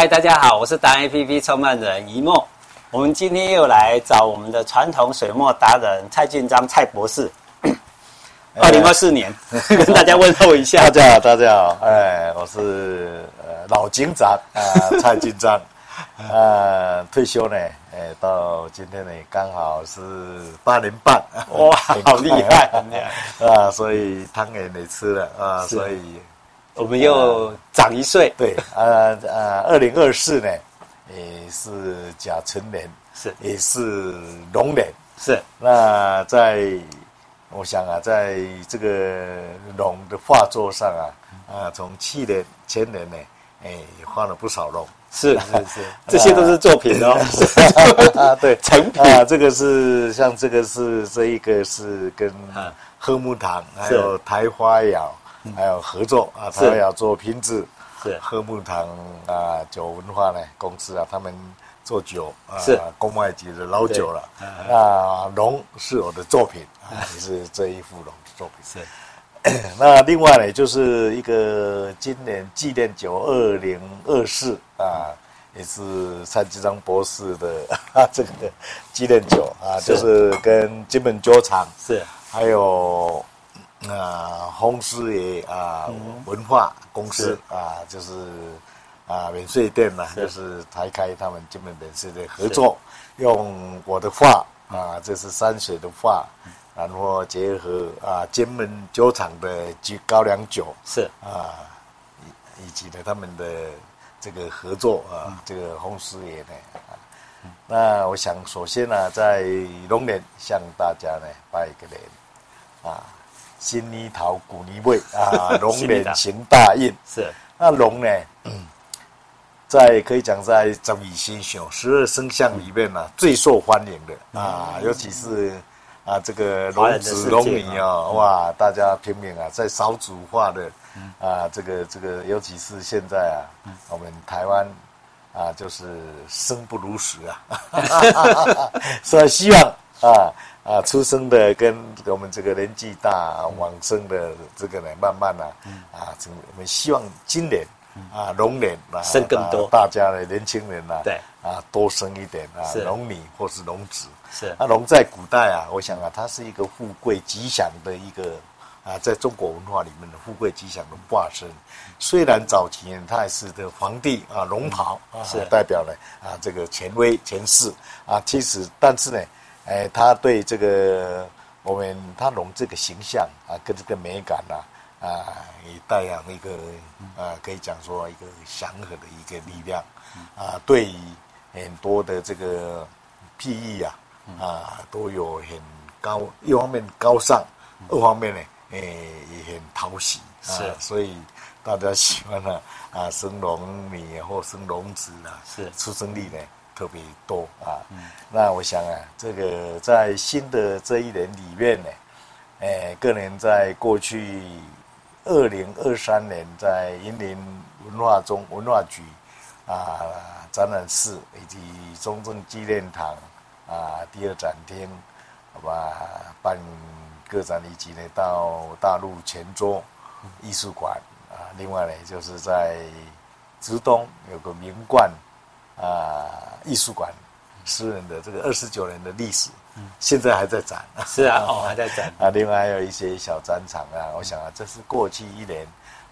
嗨，大家好，我是达人 APP 创办人一梦。我们今天又来找我们的传统水墨达人蔡俊章蔡博士。二零二四年，跟大家问候一下。大家好，大家好，哎，我是呃老警长啊、呃，蔡俊章。呃，退休呢，哎，到今天呢，刚好是八年半，哇，好厉害，啊，所以汤圆也吃了啊，所以我们又长一岁，对，呃呃，二零二四呢，也是甲辰年，是，也是龙年，是，那在，我想啊，在这个龙的画作上啊，啊，从去年前年呢，哎，画了不少龙。是是是，这些都是作品哦。啊，对，成品。啊，这个是像这个是这一个是跟贺木堂还有台花窑还有合作啊，他们要做品质，是贺木堂啊酒文化呢公司啊，他们做酒啊，是公卖级的老酒了。那，龙是我的作品啊，也是这一幅龙的作品。是。那另外呢，就是一个今年纪念酒二零二四啊，也是蔡继章博士的啊这个纪念酒啊，就是跟金门酒厂是，还有啊洪师爷啊文化公司啊，就是啊免税店呐，就是台开他们金门免税店合作，用我的画啊，这是山水的画。然后结合啊，金门酒厂的菊高粱酒是。啊，以以及呢他们的这个合作啊，嗯、这个红师爷呢那我想首先呢、啊，在龙年向大家呢拜个年啊，新年头古年尾啊，龙年行大运是。那龙呢，嗯、在可以讲在十二生肖十二生肖里面呢、最受欢迎的。啊，嗯、尤其是。啊，这个龙子龙女啊，哇，大家拼命啊，在少子化的啊，这个这个，尤其是现在啊，我们台湾啊，就是生不如死啊，所以希望啊啊，出生的跟我们这个年纪大往生的这个呢，慢慢啊啊，我们希望今年啊龙年啊生更多，大家的年轻人啊，对啊多生一点啊，龙女或是龙子。是，那龙在古代啊，我想啊，它是一个富贵吉祥的一个啊，在中国文化里面的富贵吉祥的化身。虽然早期呢，它也是的皇帝啊，龙袍啊，是代表了啊这个权威权势啊。其实，但是呢，哎，他对这个我们他龙这个形象啊，跟这个美感呐啊，啊，也带有一个啊，可以讲说一个祥和的一个力量啊，对于很多的这个譬喻啊。啊，都有很高，一方面高尚，二方面呢，诶也很讨喜，是，所以大家喜欢呢，啊，生龙女或生龙子啊，是，出生率呢特别多啊。那我想啊，这个在新的这一年里面呢，诶，个人在过去二零二三年在云林文化中文化局啊展览室以及中正纪念堂。啊，第二展厅，好吧，办个展以及呢，到大陆泉州艺术馆啊，另外呢，就是在直东有个名冠啊艺术馆，诗人的这个二十九年的历史，嗯，现在还在展，是啊，哦，还在展 啊，另外还有一些小专场啊，我想啊，这是过去一年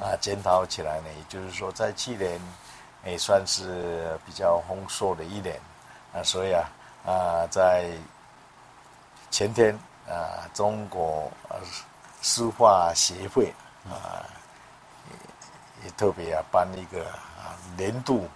啊检讨起来呢，也就是说，在去年也算是比较丰硕的一年啊，所以啊。啊，在前天啊，中国书画协会啊，也，也特别啊颁一个啊年度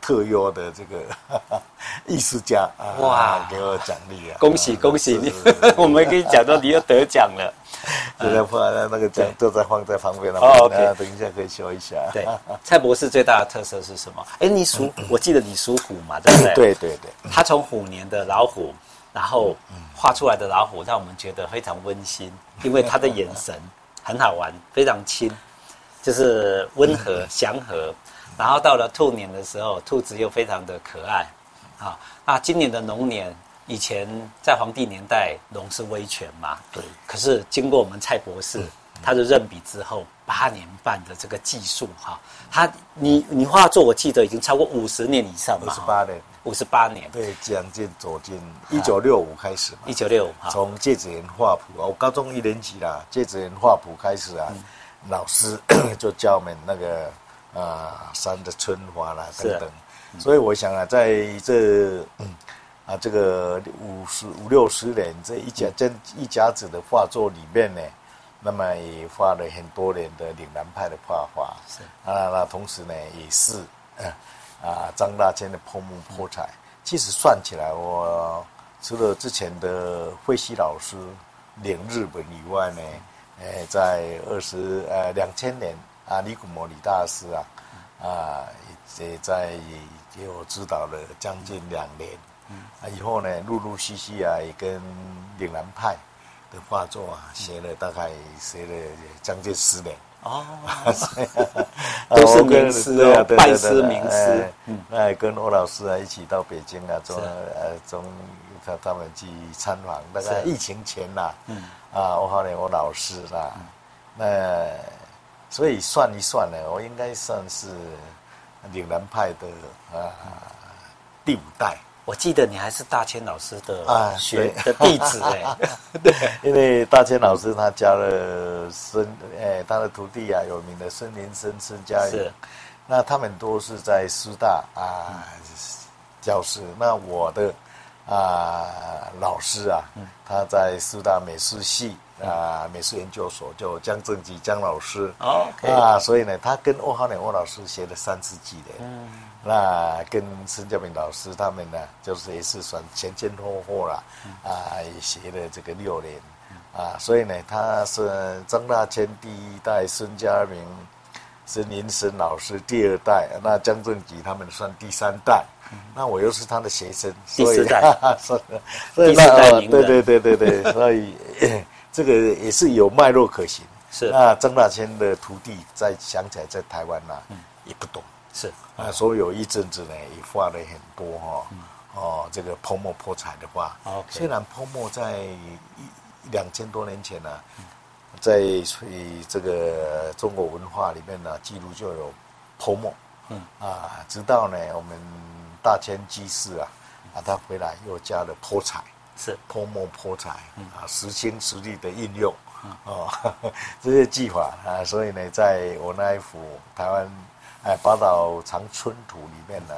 特优的这个哈 哈艺术家啊，哇，给我奖励啊！恭喜恭喜你！我们跟你讲到你又得奖了。就在放那个奖都在放在旁边了。哦，OK，等一下可以说一下。对，蔡博士最大的特色是什么？哎，你属，我记得你属虎嘛，对不对？对对对。他从虎年的老虎，然后画出来的老虎，让我们觉得非常温馨，因为他的眼神很好玩，非常亲，就是温和祥和。然后到了兔年的时候，兔子又非常的可爱。啊，那今年的龙年。以前在皇帝年代，龙是威权嘛？对。可是经过我们蔡博士他的任笔之后八年半的这个技术哈，他你你画作我记得已经超过五十年以上嘛，五十八年，五十八年，对，将近走进一九六五开始，一九六五，从芥子园画谱，我高中一年级啦，芥子园画谱开始啊，嗯、老师 就教我们那个啊山的春华啦等等，嗯、所以我想啊，在这嗯。啊，这个五十五六十年这一甲这一甲子的画作里面呢，那么也画了很多年的岭南派的画法。是啊，那同时呢，也是 啊张大千的泼墨泼彩。其实算起来，我除了之前的惠西老师领日本以外呢，哎，在二十呃两千年啊，李古摩李大师啊啊也在给我指导了将近两年。嗯，啊，以后呢，陆陆续续啊，也跟岭南派的画作啊，学了大概学了将近十年。哦，都是名师啊，拜师名师。嗯，那跟欧老师啊一起到北京啊，中呃中他他们去参访，大概疫情前呐，嗯，啊，欧浩年欧老师啦，那所以算一算呢，我应该算是岭南派的啊第五代。我记得你还是大千老师的啊学的弟子哎，对，因为大千老师他教了孙，哎，他的徒弟啊，有名的孙林生、孙家勇，是，那他们都是在师大啊教师。那我的啊老师啊，他在师大美术系啊美术研究所，就江正吉江老师。啊，所以呢，他跟欧浩年欧老师学了三世纪的。嗯。那跟孙家明老师他们呢，就是也是算前前后后了，啊，也学了这个六年，啊，所以呢，他是张大千第一代，孙家明、孙林生老师第二代，那江正吉他们算第三代，那我又是他的学生，所以，所以那对对对对对，所以 这个也是有脉络可循。是，那张大千的徒弟在想起来在台湾呢，也不懂。是啊，所以有一阵子呢，也画了很多哈，哦，这个泼墨泼彩的画。虽然泼墨在一两千多年前呢，在这个中国文化里面呢，记录就有泼墨。嗯啊，直到呢，我们大千居士啊，啊，他回来又加了泼彩，是泼墨泼彩，啊，实心实力的应用，哦，这些技法啊，所以呢，在我那一幅台湾。哎，八岛长春图里面呢，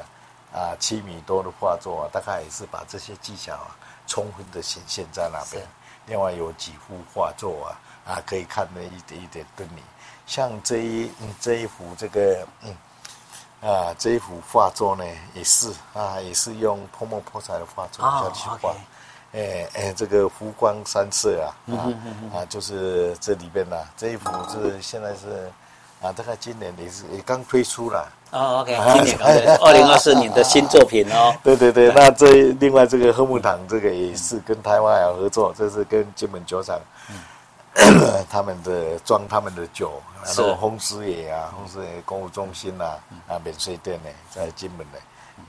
啊，七米多的画作啊，大概也是把这些技巧啊，充分的显现在那边。另外有几幅画作啊，啊，可以看到一点一点端倪。像这一、嗯、这一幅这个嗯啊这一幅画作呢，也是啊，也是用泼墨泼彩的画作下去画。哎哎、这个湖光山色啊，啊、就是这里边呢、啊，这一幅是现在是。啊，大概今年也是也刚推出了哦。OK，今年二零二四年的新作品哦。对对对，那这另外这个贺木堂这个也是跟台湾有合作，这是跟金门酒厂，他们的装他们的酒，然后红师爷啊，红师爷公务中心呐，啊免税店呢，在金门呢，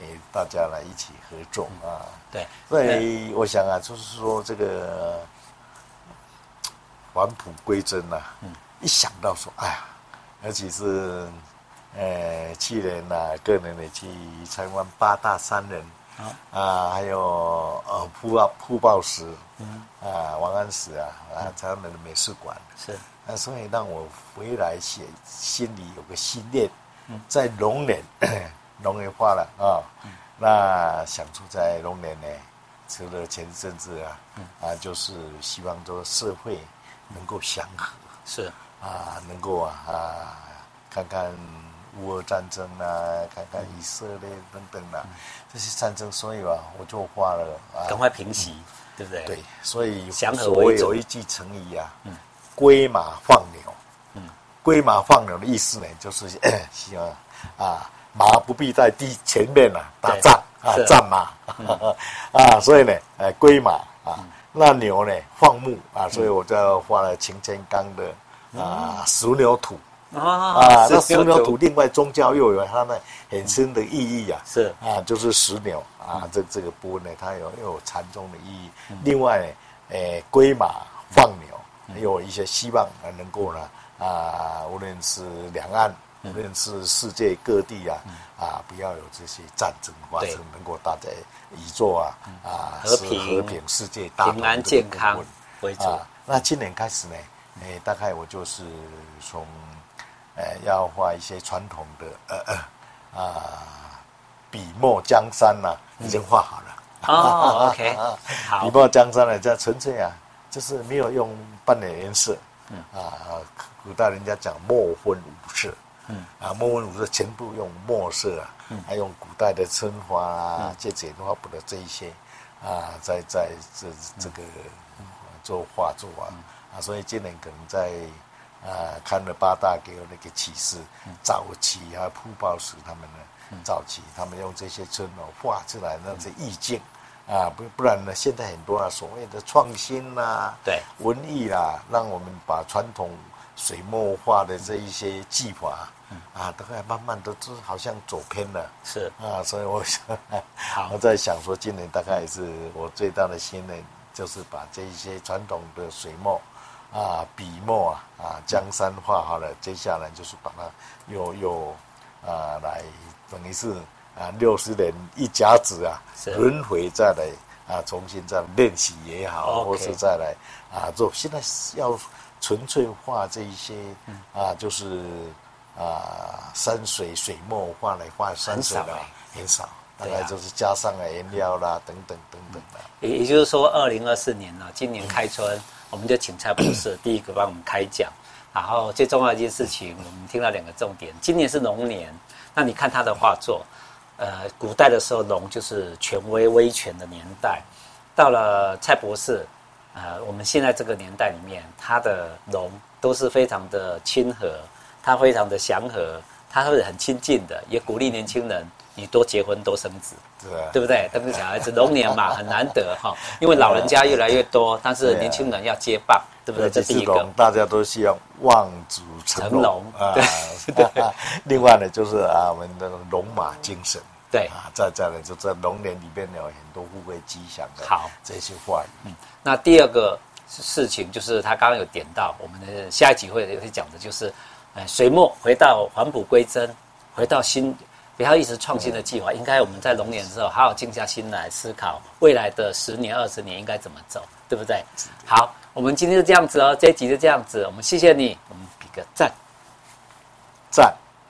也大家来一起合作啊。对，所以我想啊，就是说这个返璞归真呐，一想到说，哎呀。而且是，呃，去年呐、啊，个人的去参观八大山人，啊，啊还有呃，傅啊傅抱石，嗯，啊，王安石啊，啊，他们的美术馆。是，啊，所以让我回来写，心里有个心念，嗯，在龙年，龙年画了啊，嗯、那想住在龙年呢，除了前一阵子啊，嗯、啊，就是希望这个社会能够祥和，是。啊，能够啊啊，看看乌俄战争啊，看看以色列等等啊，嗯、这些战争，所以啊，我就画了啊，赶快平息，嗯、对不对？对，所以祥和我有一句成语啊，嗯，归马放牛，嗯，归马放牛的意思呢，就是 希望啊，马不必在第前面啊打仗对啊，战马，嗯、啊，所以呢，呃，龟马啊，嗯、那牛呢放牧啊，所以我就画了擎天岗的。啊，石牛图啊，那石牛图另外宗教又有它的很深的意义啊，是。啊，就是石牛啊，这这个部分呢，它有又有禅宗的意义。另外，诶，龟马放牛有一些希望能够呢啊，无论是两岸，无论是世界各地啊啊，不要有这些战争发生，能够大家以做啊啊和平和平世界大平安健康为主。那今年开始呢，诶，大概我就是从。呃，要画一些传统的呃呃啊，笔墨江山呐、啊，已经画好了。哦，OK，笔墨江山呢，这纯粹啊，就是没有用半点颜色。嗯啊，古代人家讲墨分五色。嗯啊，墨分五色全部用墨色啊，嗯、还用古代的春花啊、这剪花布的这一些啊，在在这这个做画作啊啊，所以今年可能在。啊，看了八大给我那个启示，早期啊，朴宝石他们呢，早期他们用这些春哦画出来那些意境，啊，不不然呢，现在很多啊所谓的创新啦，对，文艺啦，让我们把传统水墨画的这一些技法，啊，大概慢慢都是好像走偏了，是。啊，所以我想，我在想说，今年大概也是我最大的心愿，就是把这一些传统的水墨。啊，笔墨啊，啊，江山画好了，接下来就是把它又又啊来，等于是啊六十年一甲子啊，轮回再来啊，重新再练习也好，或是再来啊做。现在要纯粹画这一些啊，就是啊山水水墨画来画山水的很少，大概就是加上了颜料啦等等等等的。也也就是说，二零二四年呢，今年开春。我们就请蔡博士第一个帮我们开讲，然后最重要的一件事情，我们听到两个重点。今年是龙年，那你看他的画作，呃，古代的时候龙就是权威威权的年代，到了蔡博士，呃，我们现在这个年代里面，他的龙都是非常的亲和，他非常的祥和，他会很亲近的，也鼓励年轻人。你多结婚多生子，对对不对？但是小孩子龙年嘛，很难得哈，因为老人家越来越多，但是年轻人要接棒，对不对？这是一个，大家都希望望子成龙啊。对，另外呢，就是啊，我们的龙马精神，对啊，再再呢就在龙年里边有很多富贵吉祥的好这些话语。嗯，那第二个事情就是他刚刚有点到，我们的下一集会会讲的就是，呃，水墨回到返璞归真，回到新。不要一直创新的计划，应该我们在龙年的时候好好静下心来思考未来的十年、二十年应该怎么走，对不对？好，我们今天就这样子哦，这一集就这样子，我们谢谢你，我们比个赞，赞。